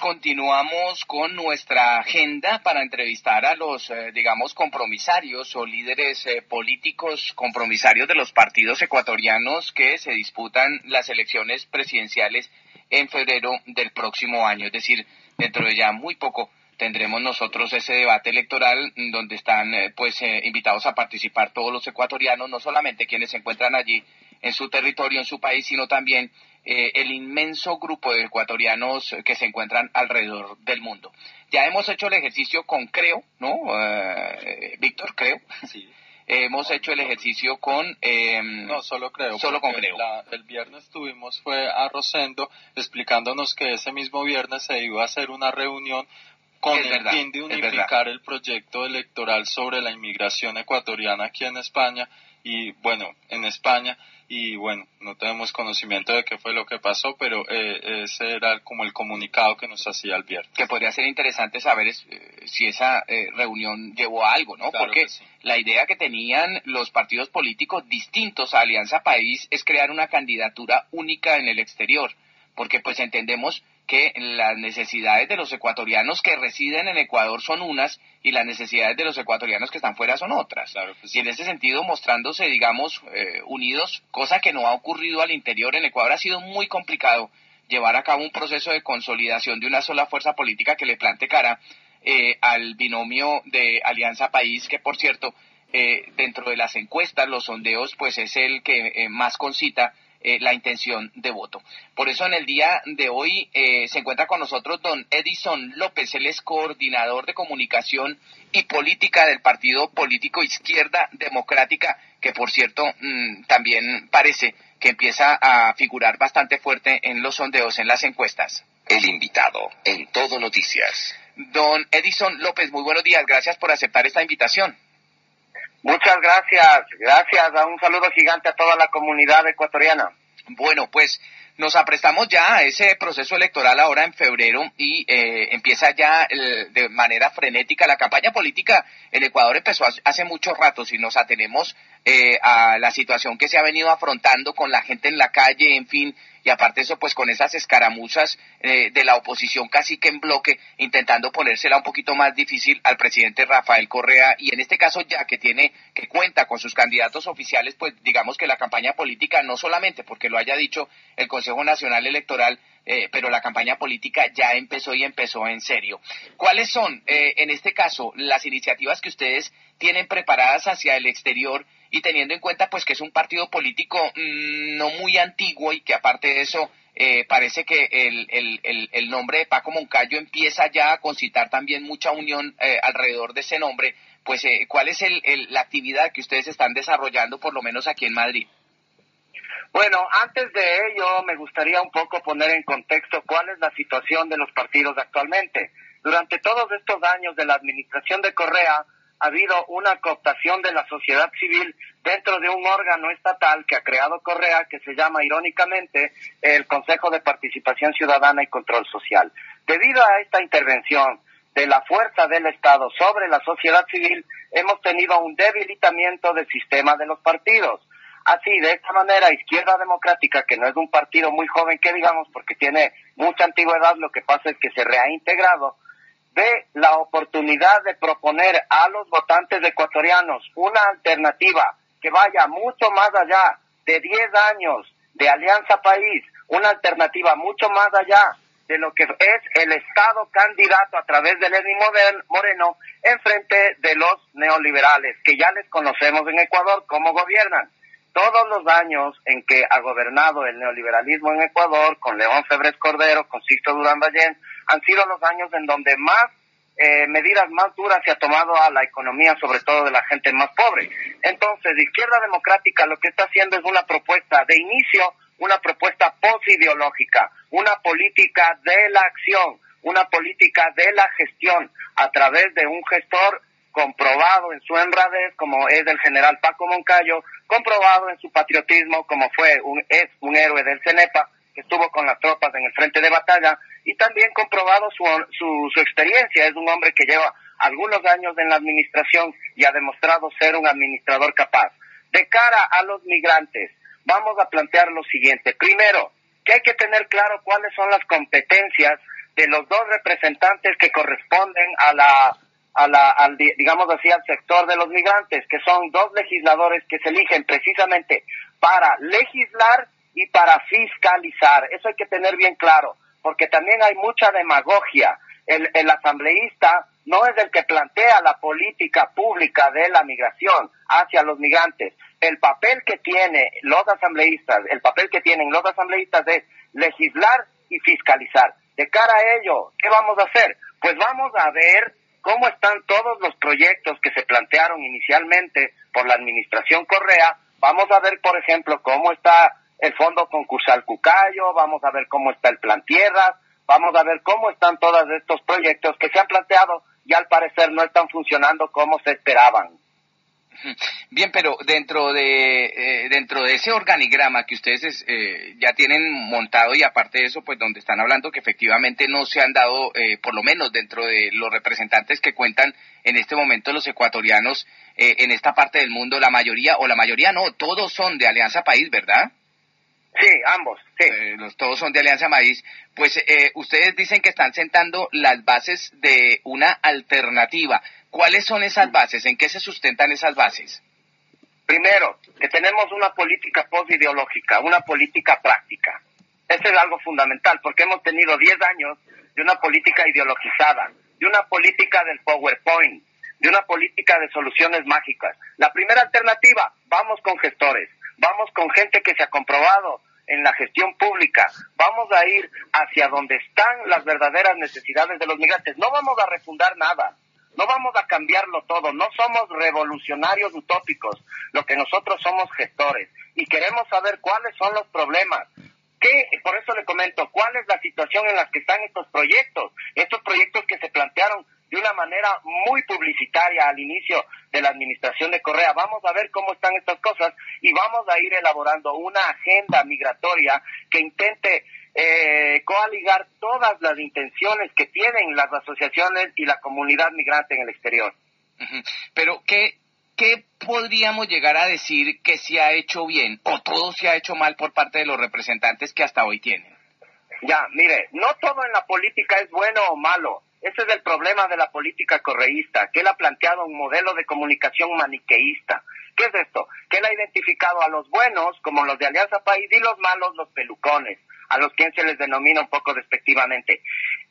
Continuamos con nuestra agenda para entrevistar a los, eh, digamos, compromisarios o líderes eh, políticos compromisarios de los partidos ecuatorianos que se disputan las elecciones presidenciales en febrero del próximo año. Es decir, dentro de ya muy poco tendremos nosotros ese debate electoral donde están eh, pues invitados a participar todos los ecuatorianos, no solamente quienes se encuentran allí en su territorio, en su país, sino también eh, el inmenso grupo de ecuatorianos que se encuentran alrededor del mundo. Ya hemos hecho el ejercicio con Creo, ¿no? Eh, Víctor, Creo. Sí. hemos hecho el ejercicio con... Em, no, solo Creo. Solo con Creo. el viernes estuvimos, fue a Rosendo, explicándonos que ese mismo viernes se iba a hacer una reunión con el fin de unificar el proyecto electoral sobre la inmigración ecuatoriana aquí en España y bueno, en España y bueno, no tenemos conocimiento de qué fue lo que pasó, pero eh, ese era como el comunicado que nos hacía el viernes. Que podría ser interesante saber eh, si esa eh, reunión llevó a algo, ¿no? Porque la idea que tenían los partidos políticos distintos a Alianza País es crear una candidatura única en el exterior, porque pues entendemos que las necesidades de los ecuatorianos que residen en Ecuador son unas y las necesidades de los ecuatorianos que están fuera son otras. Y en ese sentido, mostrándose, digamos, eh, unidos, cosa que no ha ocurrido al interior en Ecuador, ha sido muy complicado llevar a cabo un proceso de consolidación de una sola fuerza política que le plante cara eh, al binomio de Alianza País, que por cierto, eh, dentro de las encuestas, los sondeos, pues es el que más concita eh, la intención de voto. Por eso en el día de hoy eh, se encuentra con nosotros don Edison López, él es coordinador de comunicación y política del Partido Político Izquierda Democrática, que por cierto mm, también parece que empieza a figurar bastante fuerte en los sondeos, en las encuestas. El invitado en Todo Noticias. Don Edison López, muy buenos días, gracias por aceptar esta invitación. Muchas gracias, gracias. Un saludo gigante a toda la comunidad ecuatoriana. Bueno, pues nos aprestamos ya a ese proceso electoral ahora en febrero y eh, empieza ya de manera frenética la campaña política. El Ecuador empezó hace mucho rato, si nos atenemos eh, a la situación que se ha venido afrontando con la gente en la calle, en fin, y aparte eso pues con esas escaramuzas eh, de la oposición casi que en bloque intentando ponérsela un poquito más difícil al presidente Rafael Correa y en este caso ya que tiene que cuenta con sus candidatos oficiales pues digamos que la campaña política no solamente porque lo haya dicho el Consejo Nacional Electoral eh, pero la campaña política ya empezó y empezó en serio. ¿Cuáles son, eh, en este caso, las iniciativas que ustedes tienen preparadas hacia el exterior y teniendo en cuenta pues que es un partido político mm, no muy antiguo y que aparte de eso eh, parece que el, el, el, nombre de Paco Moncayo empieza ya a concitar también mucha unión eh, alrededor de ese nombre, pues eh, ¿cuál es la actividad que ustedes están desarrollando por lo menos aquí en Madrid? Bueno, antes de ello me gustaría un poco poner en contexto cuál es la situación de los partidos actualmente. Durante todos estos años de la administración de Correa, ha habido una cooptación de la sociedad civil dentro de un órgano estatal que ha creado Correa, que se llama irónicamente el Consejo de Participación Ciudadana y Control Social. Debido a esta intervención de la fuerza del Estado sobre la sociedad civil, hemos tenido un debilitamiento del sistema de los partidos. Así, de esta manera, Izquierda Democrática, que no es un partido muy joven que digamos, porque tiene mucha antigüedad, lo que pasa es que se reintegrado, ve la oportunidad de proponer a los votantes ecuatorianos una alternativa que vaya mucho más allá de 10 años de Alianza País, una alternativa mucho más allá de lo que es el Estado candidato a través de Lenín Moreno en frente de los neoliberales, que ya les conocemos en Ecuador cómo gobiernan. Todos los años en que ha gobernado el neoliberalismo en Ecuador, con León Febres Cordero, con Sisto Durán Ballén, han sido los años en donde más eh, medidas más duras se ha tomado a la economía, sobre todo de la gente más pobre. Entonces, Izquierda Democrática lo que está haciendo es una propuesta de inicio, una propuesta posideológica, una política de la acción, una política de la gestión a través de un gestor comprobado en su honradez, como es el general Paco Moncayo, comprobado en su patriotismo, como fue un, es un héroe del CENEPA, que estuvo con las tropas en el frente de batalla, y también comprobado su, su, experiencia. Es un hombre que lleva algunos años en la administración y ha demostrado ser un administrador capaz. De cara a los migrantes, vamos a plantear lo siguiente. Primero, que hay que tener claro cuáles son las competencias de los dos representantes que corresponden a la a la, al, digamos así, al sector de los migrantes, que son dos legisladores que se eligen precisamente para legislar y para fiscalizar. Eso hay que tener bien claro, porque también hay mucha demagogia. El, asambleísta no es el que plantea la política pública de la migración hacia los migrantes. El papel que tiene los asambleístas, el papel que tienen los asambleístas es legislar y fiscalizar. De cara a ello, ¿qué vamos a hacer? Pues vamos a ver cómo están todos los proyectos que se plantearon inicialmente por la administración Correa. Vamos a ver, por ejemplo, cómo está el fondo concursal Cucayo, vamos a ver cómo está el plan tierras, vamos a ver cómo están todos estos proyectos que se han planteado y al parecer no están funcionando como se esperaban. Bien, pero dentro de eh, dentro de ese organigrama que ustedes eh, ya tienen montado y aparte de eso, pues donde están hablando que efectivamente no se han dado, eh, por lo menos dentro de los representantes que cuentan en este momento los ecuatorianos en esta parte del mundo, la mayoría o la mayoría no, todos son de Alianza País, ¿verdad? Sí, ambos, sí. los, todos son de Alianza País. Pues ustedes dicen que están sentando las bases de una alternativa. ¿Cuáles son esas bases? ¿En qué se sustentan esas bases? Primero, que tenemos una política post-ideológica, una política práctica. Eso es algo fundamental, porque hemos tenido 10 años de una política ideologizada, de una política del PowerPoint, de una política de soluciones mágicas. La primera alternativa, vamos con gestores, vamos con gente que se ha comprobado en la gestión pública, vamos a ir hacia donde están las verdaderas necesidades de los migrantes. No vamos a refundar nada, no vamos a cambiarlo todo, no somos revolucionarios utópicos, lo que nosotros somos gestores y queremos saber cuáles son los problemas. ¿Qué? Por eso le comento, ¿cuál es la situación en la que están estos proyectos? Estos proyectos que se plantearon de una manera muy publicitaria al inicio de la administración de Correa. Vamos a ver cómo están estas cosas y vamos a ir elaborando una agenda migratoria que intente eh, coaligar todas las intenciones que tienen las asociaciones y la comunidad migrante en el exterior. Pero, ¿qué, ¿qué podríamos llegar a decir que se ha hecho bien o todo se ha hecho mal por parte de los representantes que hasta hoy tienen? Ya, mire, no todo en la política es bueno o malo. Ese es el problema de la política correísta, que él ha planteado un modelo de comunicación maniqueísta. ¿Qué es esto? Que él ha identificado a los buenos como los de Alianza País y los malos los pelucones a los quien se les denomina un poco despectivamente.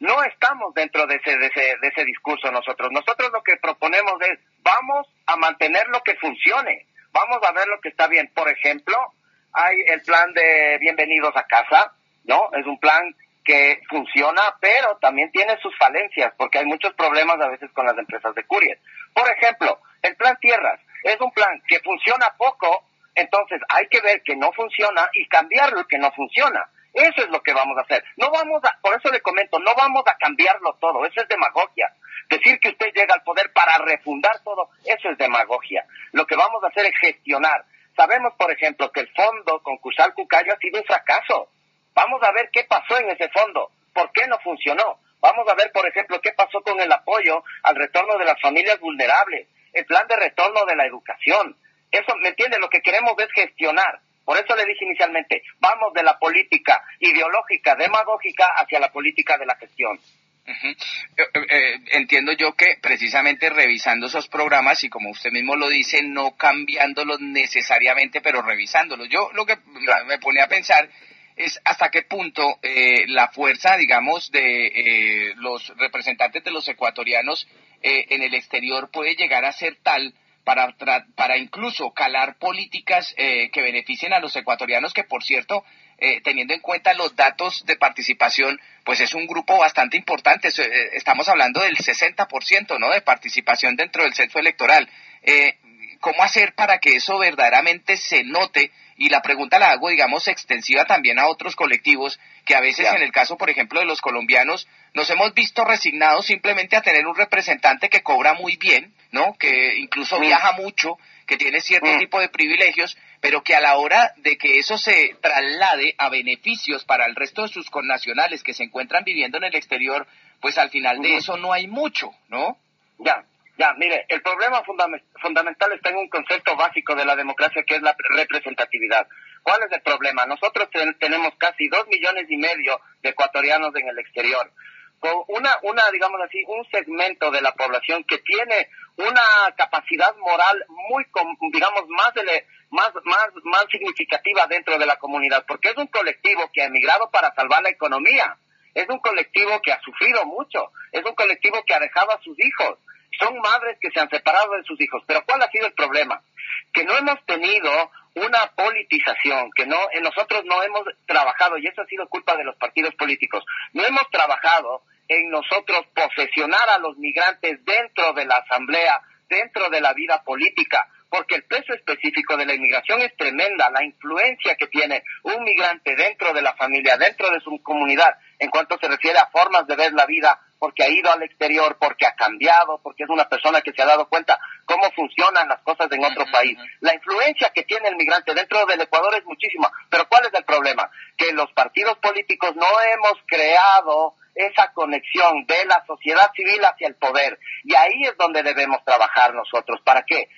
No estamos dentro de ese, de ese, de ese discurso nosotros. Nosotros lo que proponemos es, vamos a mantener lo que funcione, vamos a ver lo que está bien. Por ejemplo, hay el plan de bienvenidos a casa, ¿no? Es un plan que funciona, pero también tiene sus falencias, porque hay muchos problemas a veces con las empresas de courier. Por ejemplo, el plan tierras es un plan que funciona poco, entonces hay que ver que no funciona y cambiar lo que no funciona. Eso es lo que vamos a hacer. No vamos a, por eso le comento, no vamos a cambiarlo todo, eso es demagogia. Decir que usted llega al poder para refundar todo, eso es demagogia. Lo que vamos a hacer es gestionar. Sabemos, por ejemplo, que el fondo concursal Cucayo ha sido un fracaso. Vamos a ver qué pasó en ese fondo, por qué no funcionó. Vamos a ver, por ejemplo, qué pasó con el apoyo al retorno de las familias vulnerables, el plan de retorno de la educación. Eso, ¿me entiende? Lo que queremos es gestionar. Por eso le dije inicialmente, vamos de la política ideológica, demagógica, hacia la política de la gestión. Eh, eh, entiendo yo que precisamente revisando esos programas y como usted mismo lo dice, no cambiándolos necesariamente, pero revisándolos. Yo lo que me pone a pensar es hasta qué punto la fuerza, digamos, de los representantes de los ecuatorianos en el exterior puede llegar a ser tal para, para incluso calar políticas eh, que beneficien a los ecuatorianos, que por cierto, eh, teniendo en cuenta los datos de participación, pues es un grupo bastante importante. Eh, estamos hablando del 60%, ¿no?, de participación dentro del censo electoral. Cómo hacer para que eso verdaderamente se note y la pregunta la hago, digamos, extensiva también a otros colectivos que a veces, en el caso, por ejemplo, de los colombianos, nos hemos visto resignados simplemente a tener un representante que cobra muy bien, ¿no? Que incluso mm. viaja mucho, que tiene cierto mm. tipo de privilegios, pero que a la hora de que eso se traslade a beneficios para el resto de sus connacionales que se encuentran viviendo en el exterior, pues al final de eso no hay mucho, ¿no? Ya, ya, mire, el problema fundamental está en un concepto básico de la democracia que es la representatividad. ¿Cuál es el problema? Nosotros tenemos casi dos millones y medio de ecuatorianos en el exterior, con una, una, digamos así, un segmento de la población que tiene una capacidad moral muy, digamos, más, más, más, más significativa dentro de la comunidad, porque es un colectivo que ha emigrado para salvar la economía, es un colectivo que ha sufrido mucho, es un colectivo que ha dejado a sus hijos, son madres que se han separado de sus hijos. Pero ¿cuál ha sido el problema? Que no hemos tenido una politización, que no nosotros no hemos trabajado, y eso ha sido culpa de los partidos políticos, no hemos trabajado en nosotros posesionar a los migrantes dentro de la asamblea, dentro de la vida política, porque el peso específico de la inmigración es tremenda, la influencia que tiene un migrante dentro de la familia, dentro de su comunidad, en cuanto se refiere a formas de ver la vida, porque ha ido al exterior, porque ha cambiado, porque es una persona que se ha dado cuenta cómo funcionan las cosas en otro país. La influencia que tiene el migrante dentro del Ecuador es muchísima, pero ¿cuál es el problema? Que los partidos políticos no hemos creado esa conexión de la sociedad civil hacia el poder. Y ahí es donde debemos trabajar nosotros. ¿Para qué?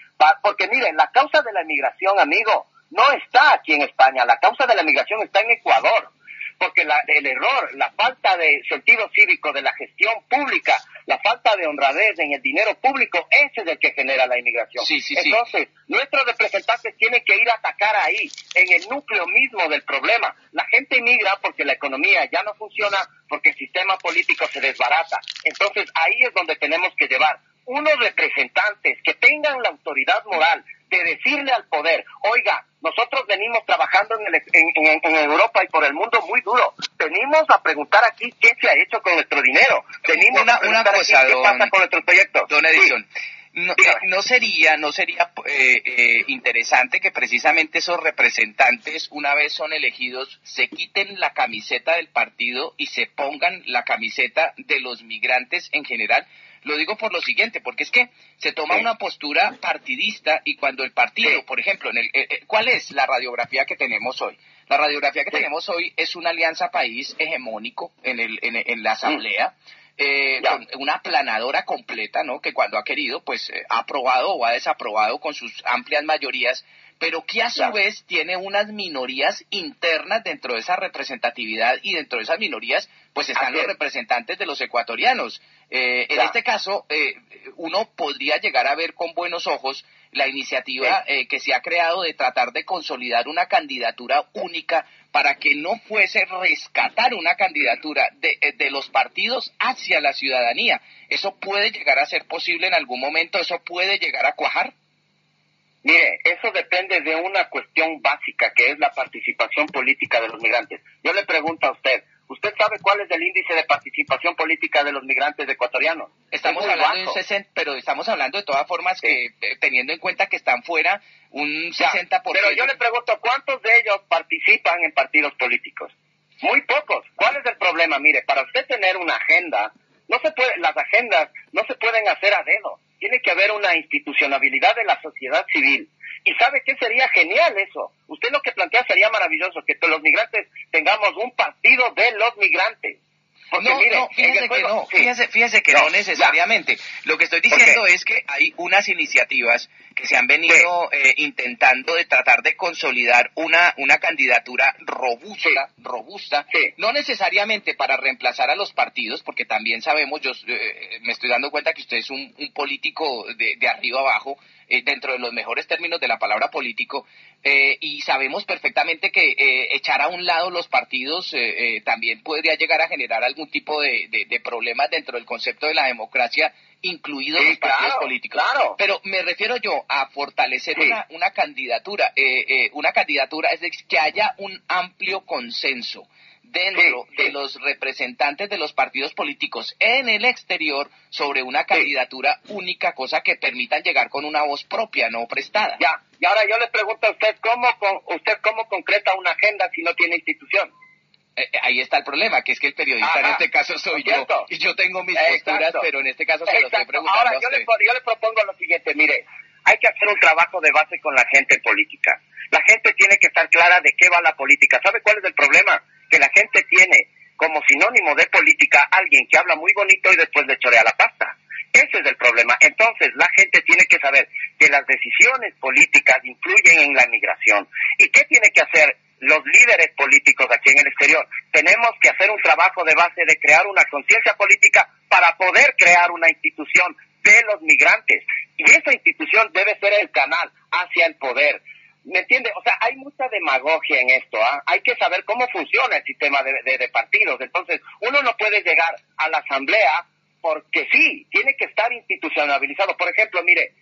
porque miren, la causa de la emigración, amigo, no está aquí en España, la causa de la emigración está en Ecuador porque el error, la falta de sentido cívico de la gestión pública, la falta de honradez en el dinero público, ese es el que genera la inmigración. Entonces, nuestros representantes tienen que ir a atacar ahí, en el núcleo mismo del problema. La gente inmigra porque la economía ya no funciona, porque el sistema político se desbarata. Entonces, ahí es donde tenemos que llevar unos representantes que tengan la autoridad moral de decirle al poder, oiga, nosotros venimos trabajando en, Europa y por el mundo muy duro. Venimos a preguntar aquí qué se ha hecho con nuestro dinero. Venimos una, a preguntar cosa, aquí qué pasa con nuestros proyectos. Don Edison, no, sería, no sería eh, eh, interesante que precisamente esos representantes, una vez son elegidos, se quiten la camiseta del partido y se pongan la camiseta de los migrantes en general? Lo digo por lo siguiente, porque es que se toma una postura partidista y cuando el partido, por ejemplo, en el, eh, eh, ¿cuál es la radiografía que tenemos hoy? La radiografía que tenemos hoy es una alianza país hegemónico en, el, en, la asamblea. Eh, una planadora completa, ¿no? Que cuando ha querido, pues ha aprobado o ha desaprobado con sus amplias mayorías pero que a su vez tiene unas minorías internas dentro de esa representatividad y dentro de esas minorías pues están los representantes de los ecuatorianos. Eh, en este caso, eh, uno podría llegar a ver con buenos ojos la iniciativa eh, que se ha creado de tratar de consolidar una candidatura única para que no fuese rescatar una candidatura de, de los partidos hacia la ciudadanía. ¿Eso puede llegar a ser posible en algún momento? ¿Eso puede llegar a cuajar? Mire, eso depende de una cuestión básica que es la participación política de los migrantes. Yo le pregunto a usted, ¿usted sabe cuál es el índice de participación política de los migrantes ecuatorianos? Estamos hablando de un 60, pero estamos hablando de todas formas que, eh, teniendo en cuenta que están fuera un 60%. pero yo le pregunto, ¿cuántos de ellos participan en partidos políticos? Muy pocos. ¿Cuál es el problema? Mire, para usted tener una agenda, no se puede, las agendas no se pueden hacer a dedo tiene que haber una institucionalidad de la sociedad civil. ¿Y sabe qué sería genial eso? Usted lo que plantea sería maravilloso, que los migrantes tengamos un partido de los migrantes. no, no, fíjese que no, fíjese, que no, necesariamente. Lo que estoy diciendo es que hay unas iniciativas que se han venido eh, intentando de tratar de consolidar una, una candidatura robusta, robusta, no necesariamente para reemplazar a los partidos, porque también sabemos, yo eh, me estoy dando cuenta que usted es un, político de, de arriba abajo, eh, dentro de los mejores términos de la palabra político, eh, y sabemos perfectamente que eh, echar a un lado los partidos también podría llegar a generar algún tipo de, problemas dentro del concepto de la democracia, incluidos los partidos políticos. Pero me refiero yo a fortalecer una, una candidatura, una candidatura, es decir, que haya un amplio consenso dentro de los representantes de los partidos políticos en el exterior sobre una candidatura única, cosa que permitan llegar con una voz propia, no prestada. Ya, y ahora yo le pregunto a usted, ¿cómo, usted cómo concreta una agenda si no tiene institución? Eh, eh, ahí está el problema, que es que el periodista en este caso soy yo, y yo tengo mis posturas, pero en este caso se lo estoy preguntando Ahora, yo le, yo le propongo lo siguiente, mire, hay que hacer un trabajo de base con la gente política. La gente tiene que estar clara de qué va la política. ¿Sabe cuál es el problema? Que la gente tiene como sinónimo de política alguien que habla muy bonito y después le chorea la pasta. Ese es el problema. Entonces, la gente tiene que saber que las decisiones políticas influyen en la migración. ¿Y qué tiene que hacer los líderes políticos aquí en el exterior? Tenemos que hacer un trabajo de base de crear una conciencia política para poder crear una institución de los migrantes. Y esa institución debe ser el canal hacia el poder. ¿Me entiende? O sea, hay mucha demagogia en esto. ¿ah? Hay que saber cómo funciona el sistema de, de, partidos. Entonces, uno no puede llegar a la asamblea porque sí, tiene que estar institucionalizado. Por ejemplo, mire,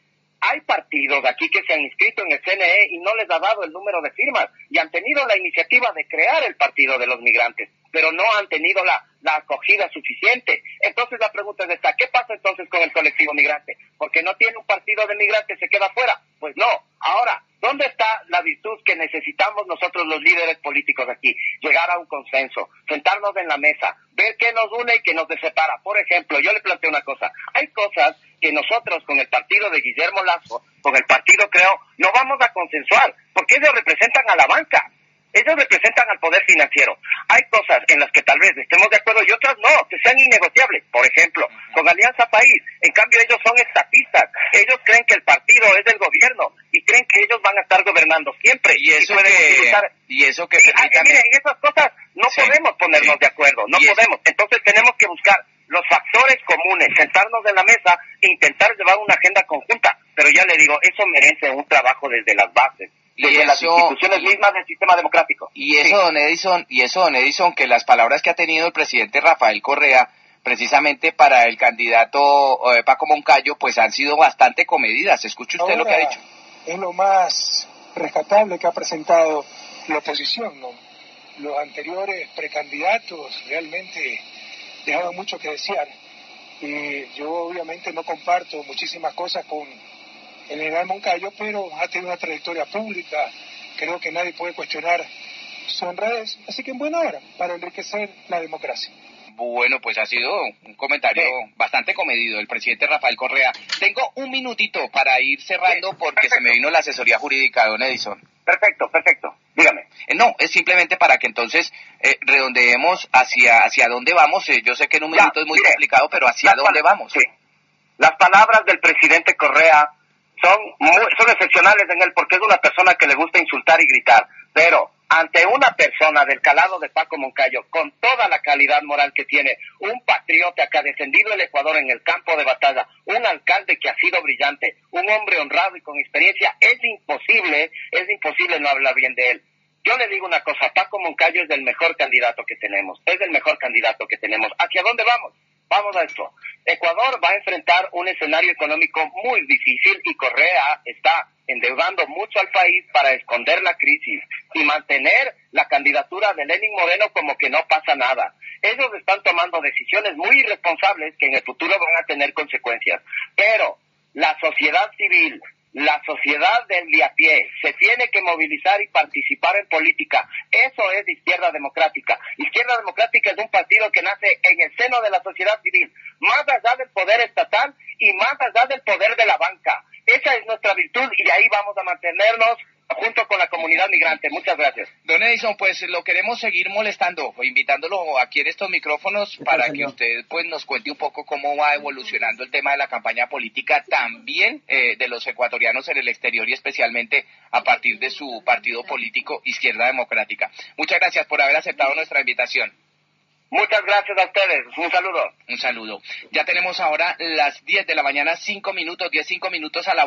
hay partidos aquí que se han inscrito en el CNE y no les ha dado el número de firmas y han tenido la iniciativa de crear el Partido de los Migrantes, pero no han tenido la, la acogida suficiente. Entonces la pregunta es esta, ¿qué pasa entonces con el colectivo migrante? Porque no tiene un partido de migrantes, se queda fuera. Pues no. Ahora, ¿dónde está la virtud que necesitamos nosotros los líderes políticos aquí? Llegar a un consenso, sentarnos en la mesa, ver qué nos une y qué nos separa. Por ejemplo, yo le planteo una cosa, hay cosas que nosotros con el partido de Guillermo Lazo, con el partido creo, no vamos a consensuar, porque ellos representan a la banca. Ellos representan al poder financiero. Hay cosas en las que tal vez estemos de acuerdo y otras no, que sean innegociables. Por ejemplo, con Alianza País, en cambio ellos son estatistas. Ellos creen que el partido es del gobierno y creen que ellos van a estar gobernando siempre. Y eso que... Y eso que... miren, esas cosas no podemos ponernos de acuerdo, no podemos. Entonces tenemos que buscar los factores comunes, sentarnos en la mesa e intentar llevar una agenda conjunta. Pero ya le digo, eso merece un trabajo desde las bases y las instituciones mismas del sistema democrático. Y eso, don Edison, y eso, don Edison, que las palabras que ha tenido el presidente Rafael Correa, precisamente para el candidato eh, Paco Moncayo, pues han sido bastante comedidas. Escuche usted lo que ha dicho. Es lo más rescatable que ha presentado la oposición, ¿no? Los anteriores precandidatos realmente dejaban mucho que desear. Y yo obviamente no comparto muchísimas cosas con el general Moncayo, pero ha tenido una trayectoria pública, creo que nadie puede cuestionar su honradez, así que en buena hora para enriquecer la democracia. Bueno, pues ha sido un comentario bastante comedido el presidente Rafael Correa. Tengo un minutito para ir cerrando porque se me vino la asesoría jurídica de don Edison. Perfecto, perfecto. Dígame. Eh, no, es simplemente para que entonces eh, redondeemos hacia, hacia dónde vamos. Eh, yo sé que en un minuto es muy complicado, pero hacia dónde vamos. Sí. Las palabras del presidente Correa son, son excepcionales en él porque es una persona que le gusta insultar y gritar, pero ante una persona del calado de Paco Moncayo, con toda la calidad moral que tiene, un patriota que ha defendido el Ecuador en el campo de batalla, un alcalde que ha sido brillante, un hombre honrado y con experiencia, es imposible, es imposible no hablar bien de él. Yo le digo una cosa, Paco Moncayo es el mejor candidato que tenemos, es el mejor candidato que tenemos. ¿Hacia dónde vamos? Vamos a esto. Ecuador va a enfrentar un escenario económico muy difícil y Correa está endeudando mucho al país para esconder la crisis y mantener la candidatura de Lenin Moreno como que no pasa nada. Ellos están tomando decisiones muy irresponsables que en el futuro van a tener consecuencias. Pero la sociedad civil, la sociedad del de a pie se tiene que movilizar y participar en política. Eso es izquierda democrática. Izquierda democrática es un partido que nace en el seno de la sociedad civil, más allá del poder estatal y más allá del poder de la banca. Esa es nuestra virtud y ahí vamos a mantenernos junto con la comunidad migrante. Muchas gracias. Don Edison, pues lo queremos seguir molestando, invitándolo aquí en estos micrófonos para que usted pues nos cuente un poco cómo va evolucionando el tema de la campaña política también eh, de los ecuatorianos en el exterior y especialmente a partir de su partido político Izquierda Democrática. Muchas gracias por haber aceptado nuestra invitación. Muchas gracias a ustedes. Un saludo. Un saludo. Ya tenemos ahora las 10 de la mañana, 5 minutos, 10, 5 minutos a la